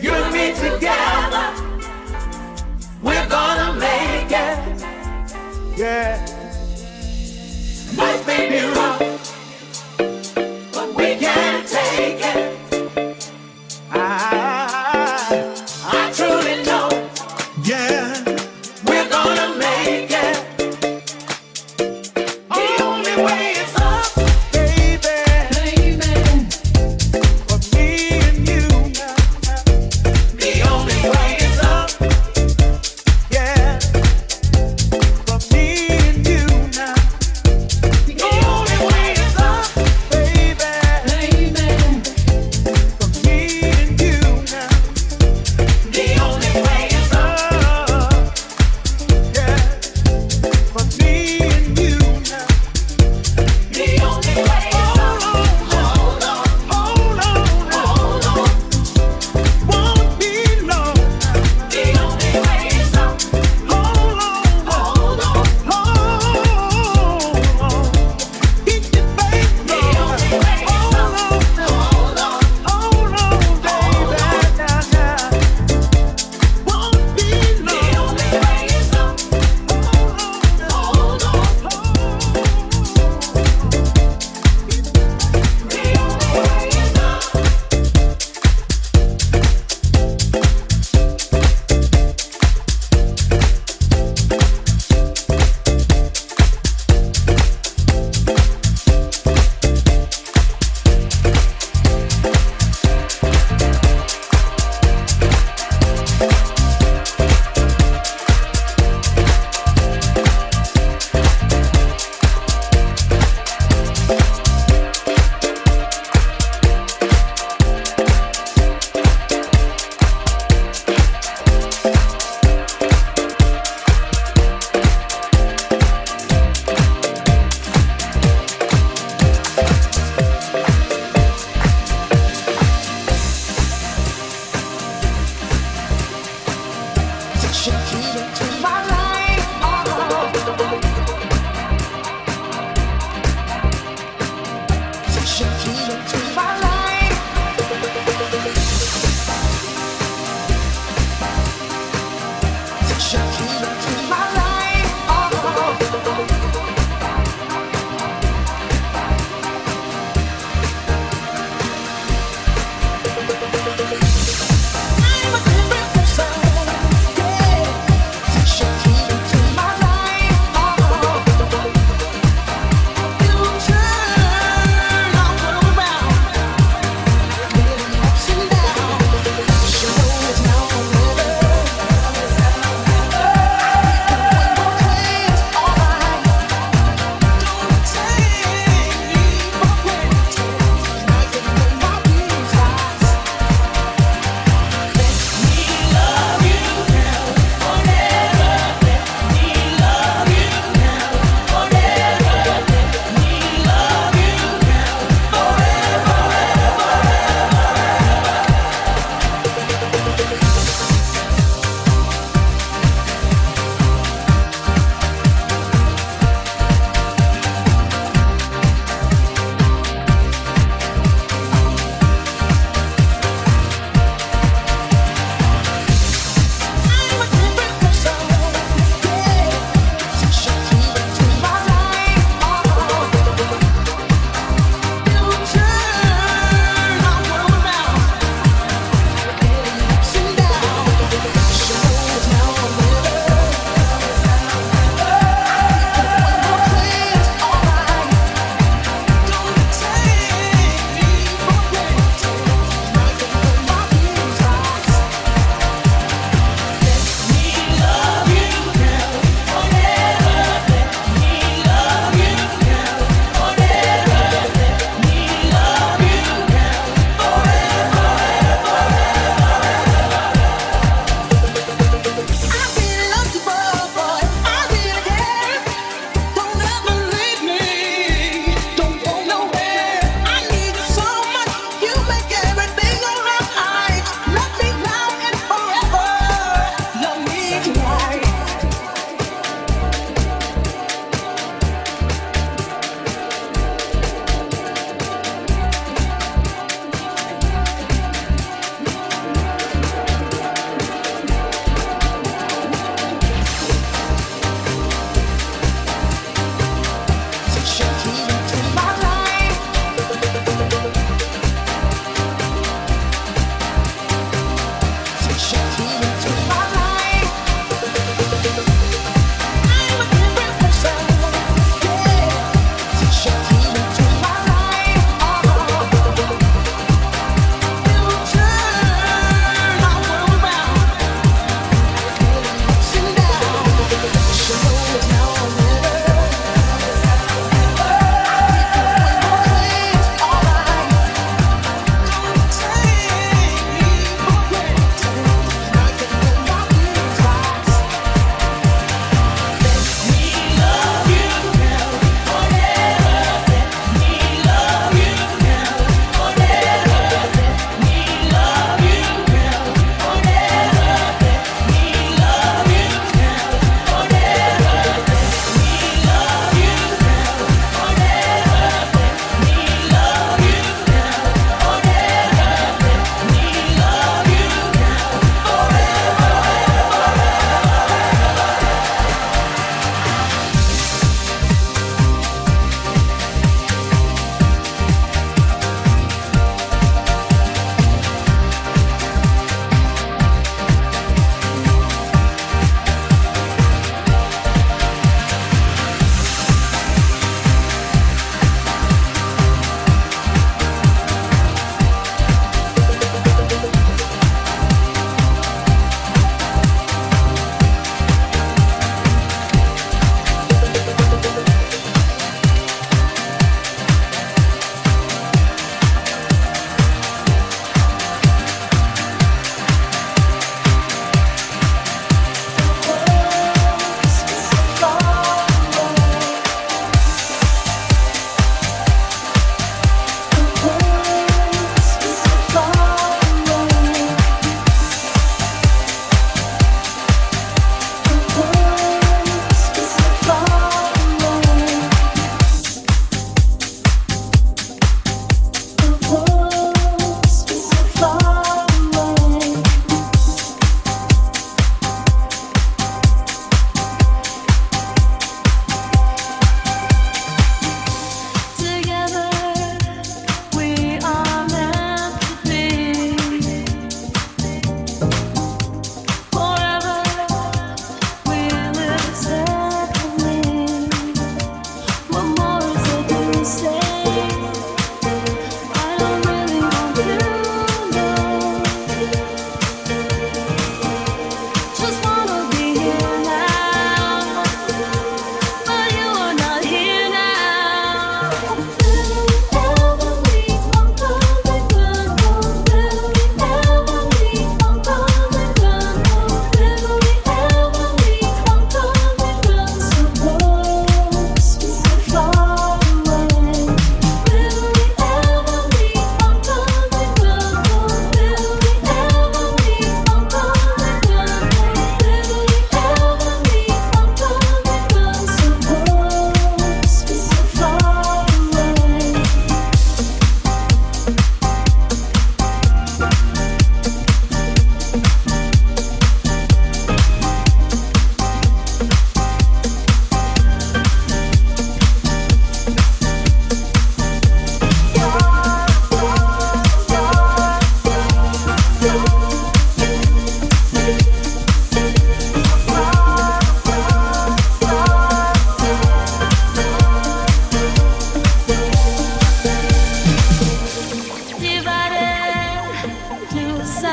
The only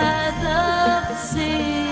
I love to see.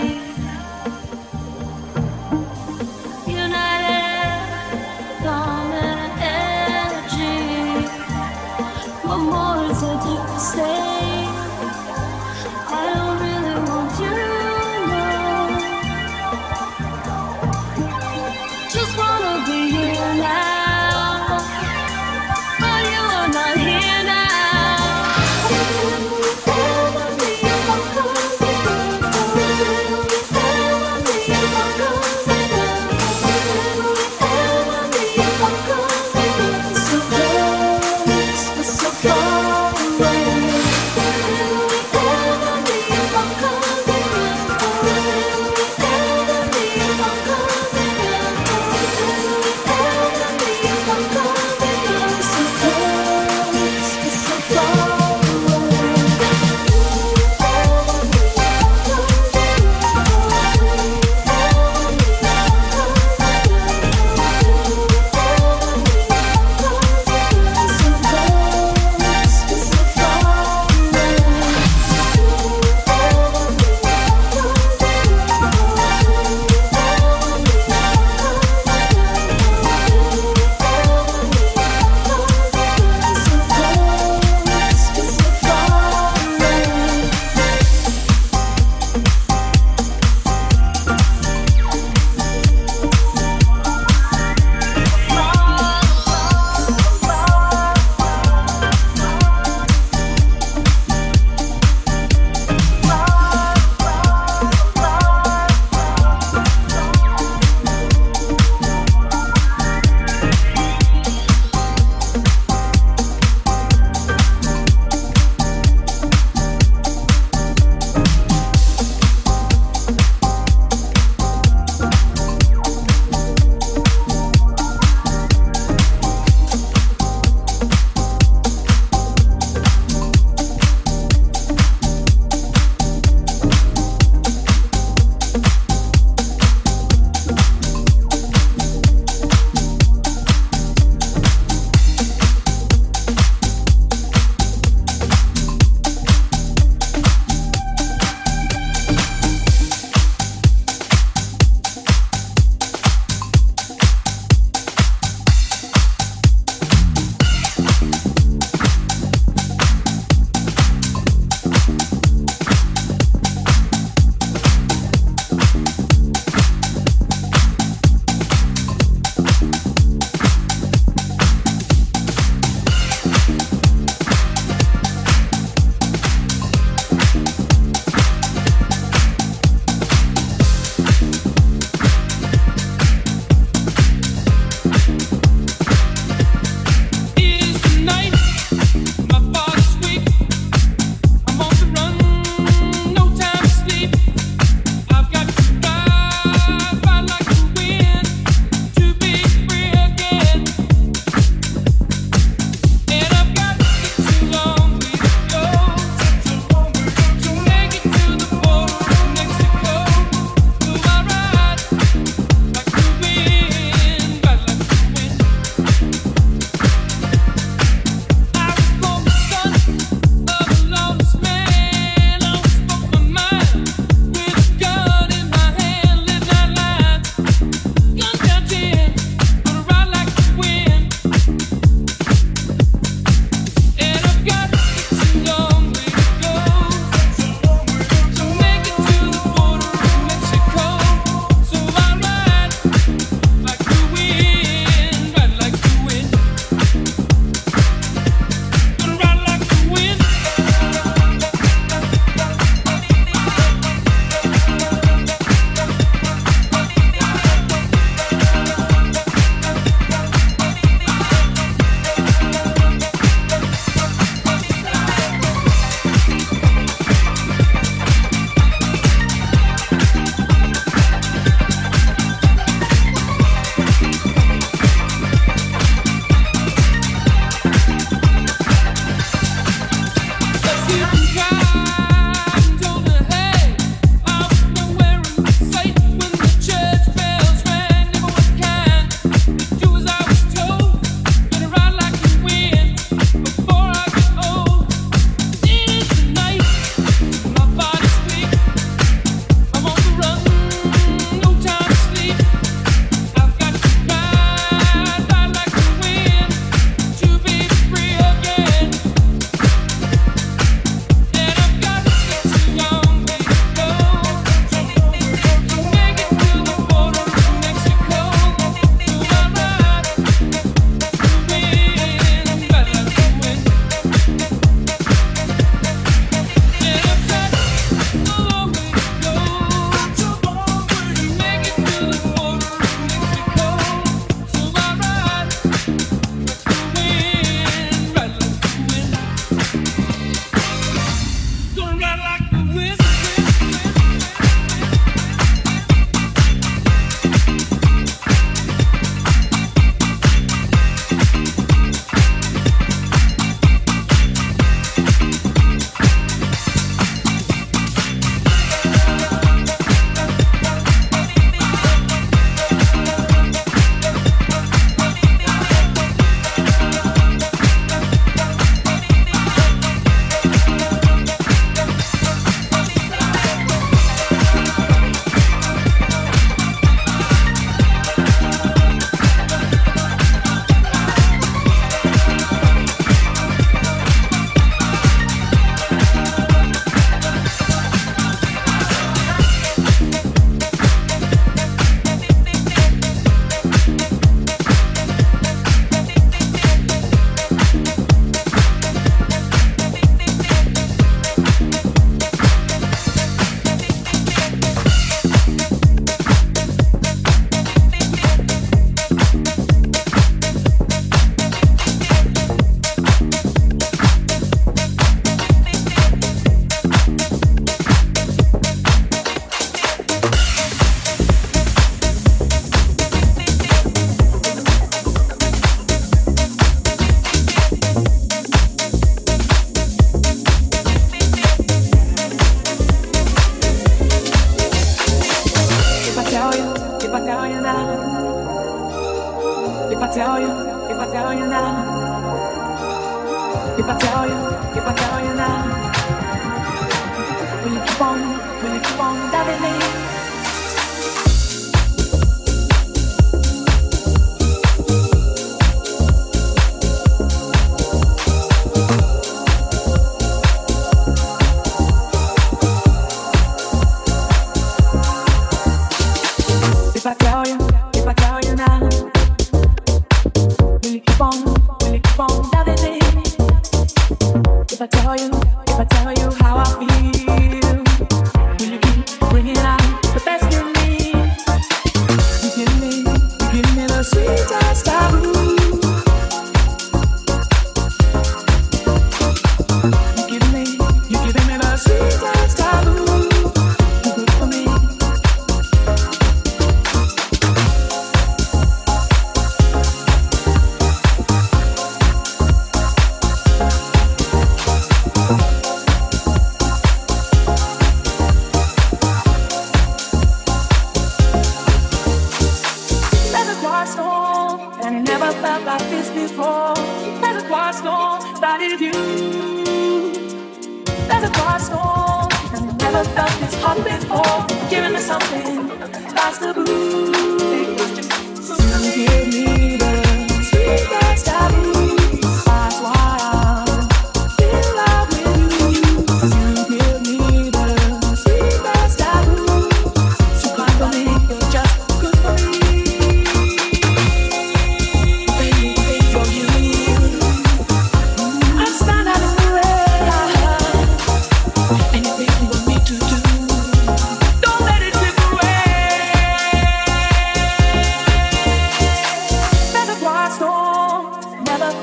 onda de ley.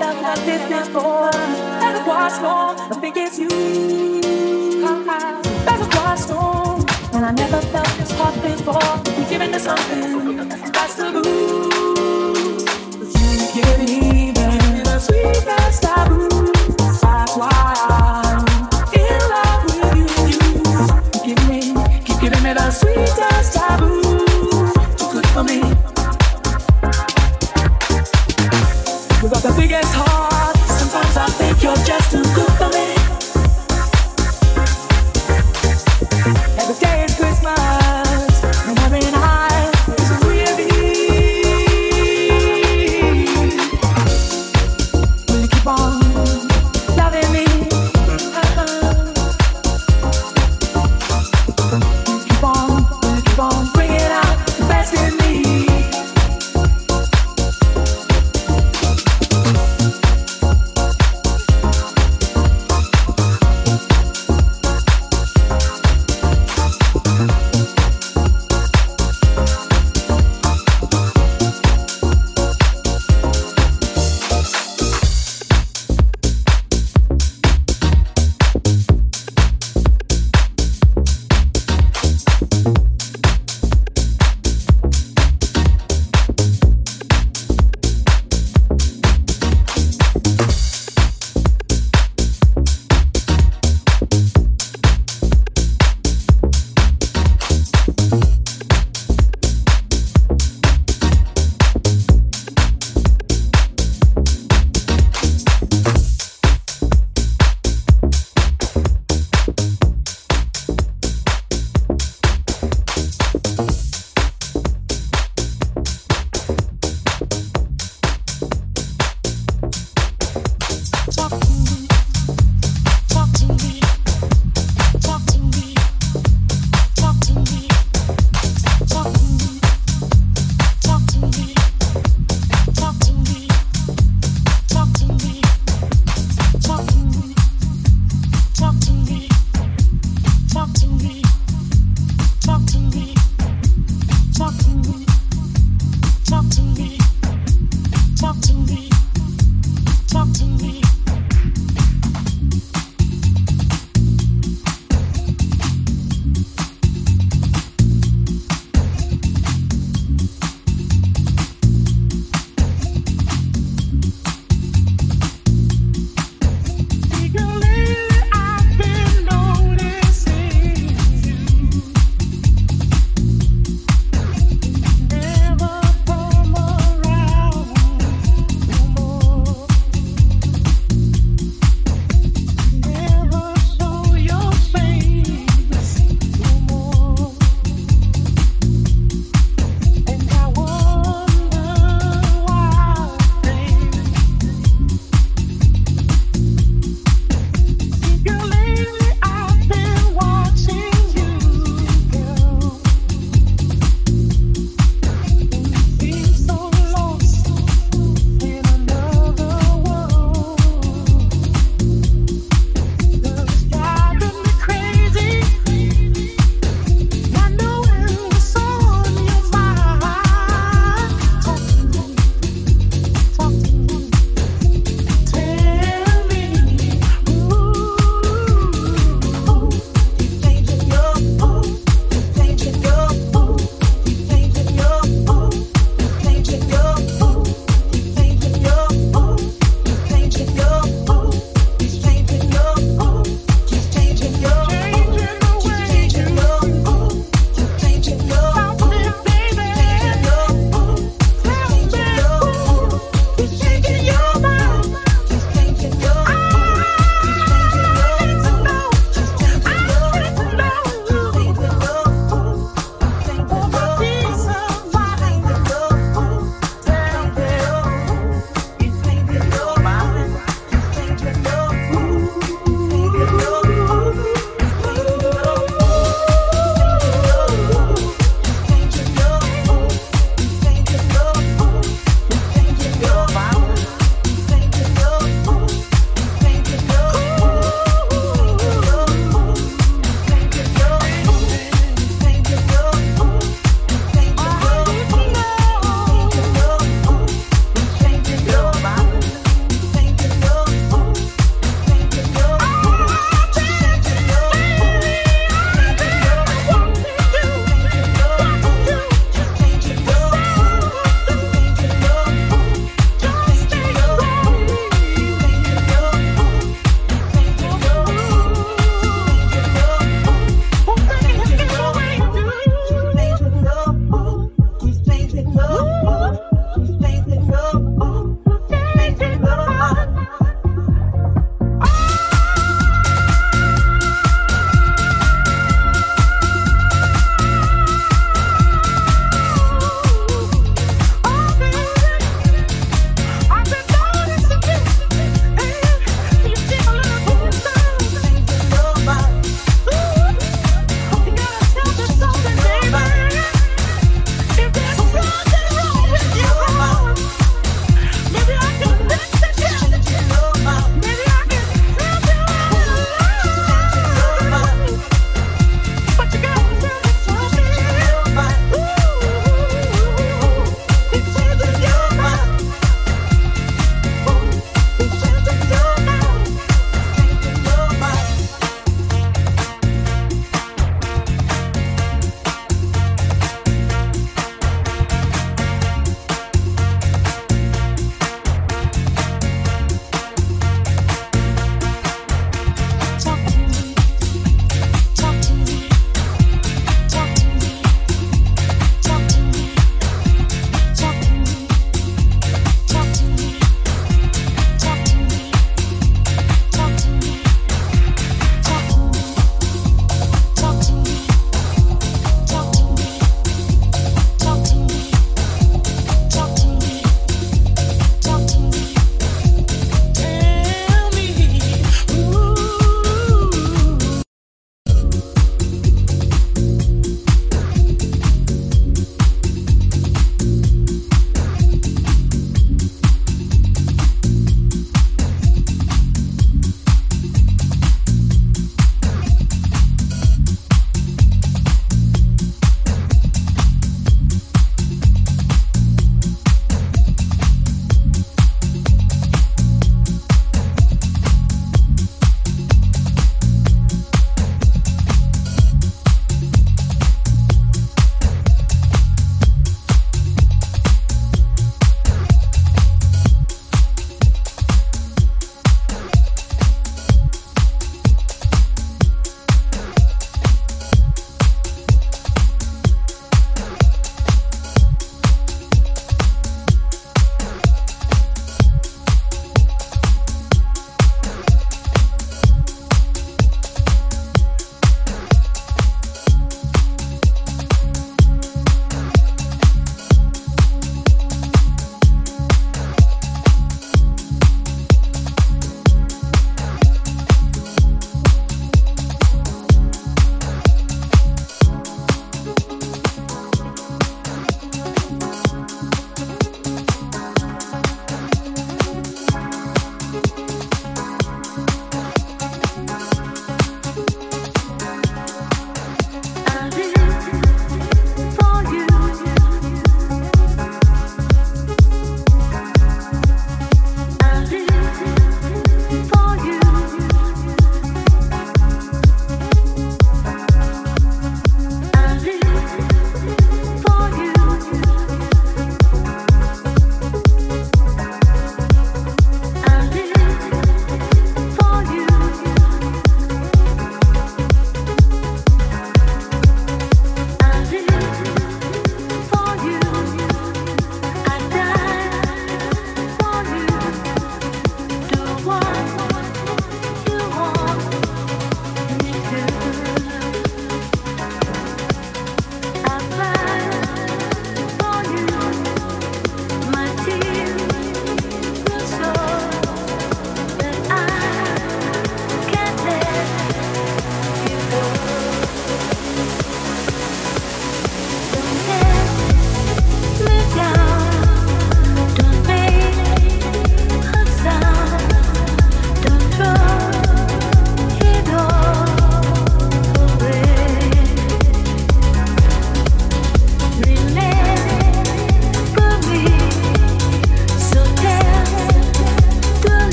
love before. That's storm. I think it's you. A storm. And I never felt this hot before. You something that's the sweetest why I'm in love with you. You giving me the sweetest gets hard.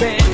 band.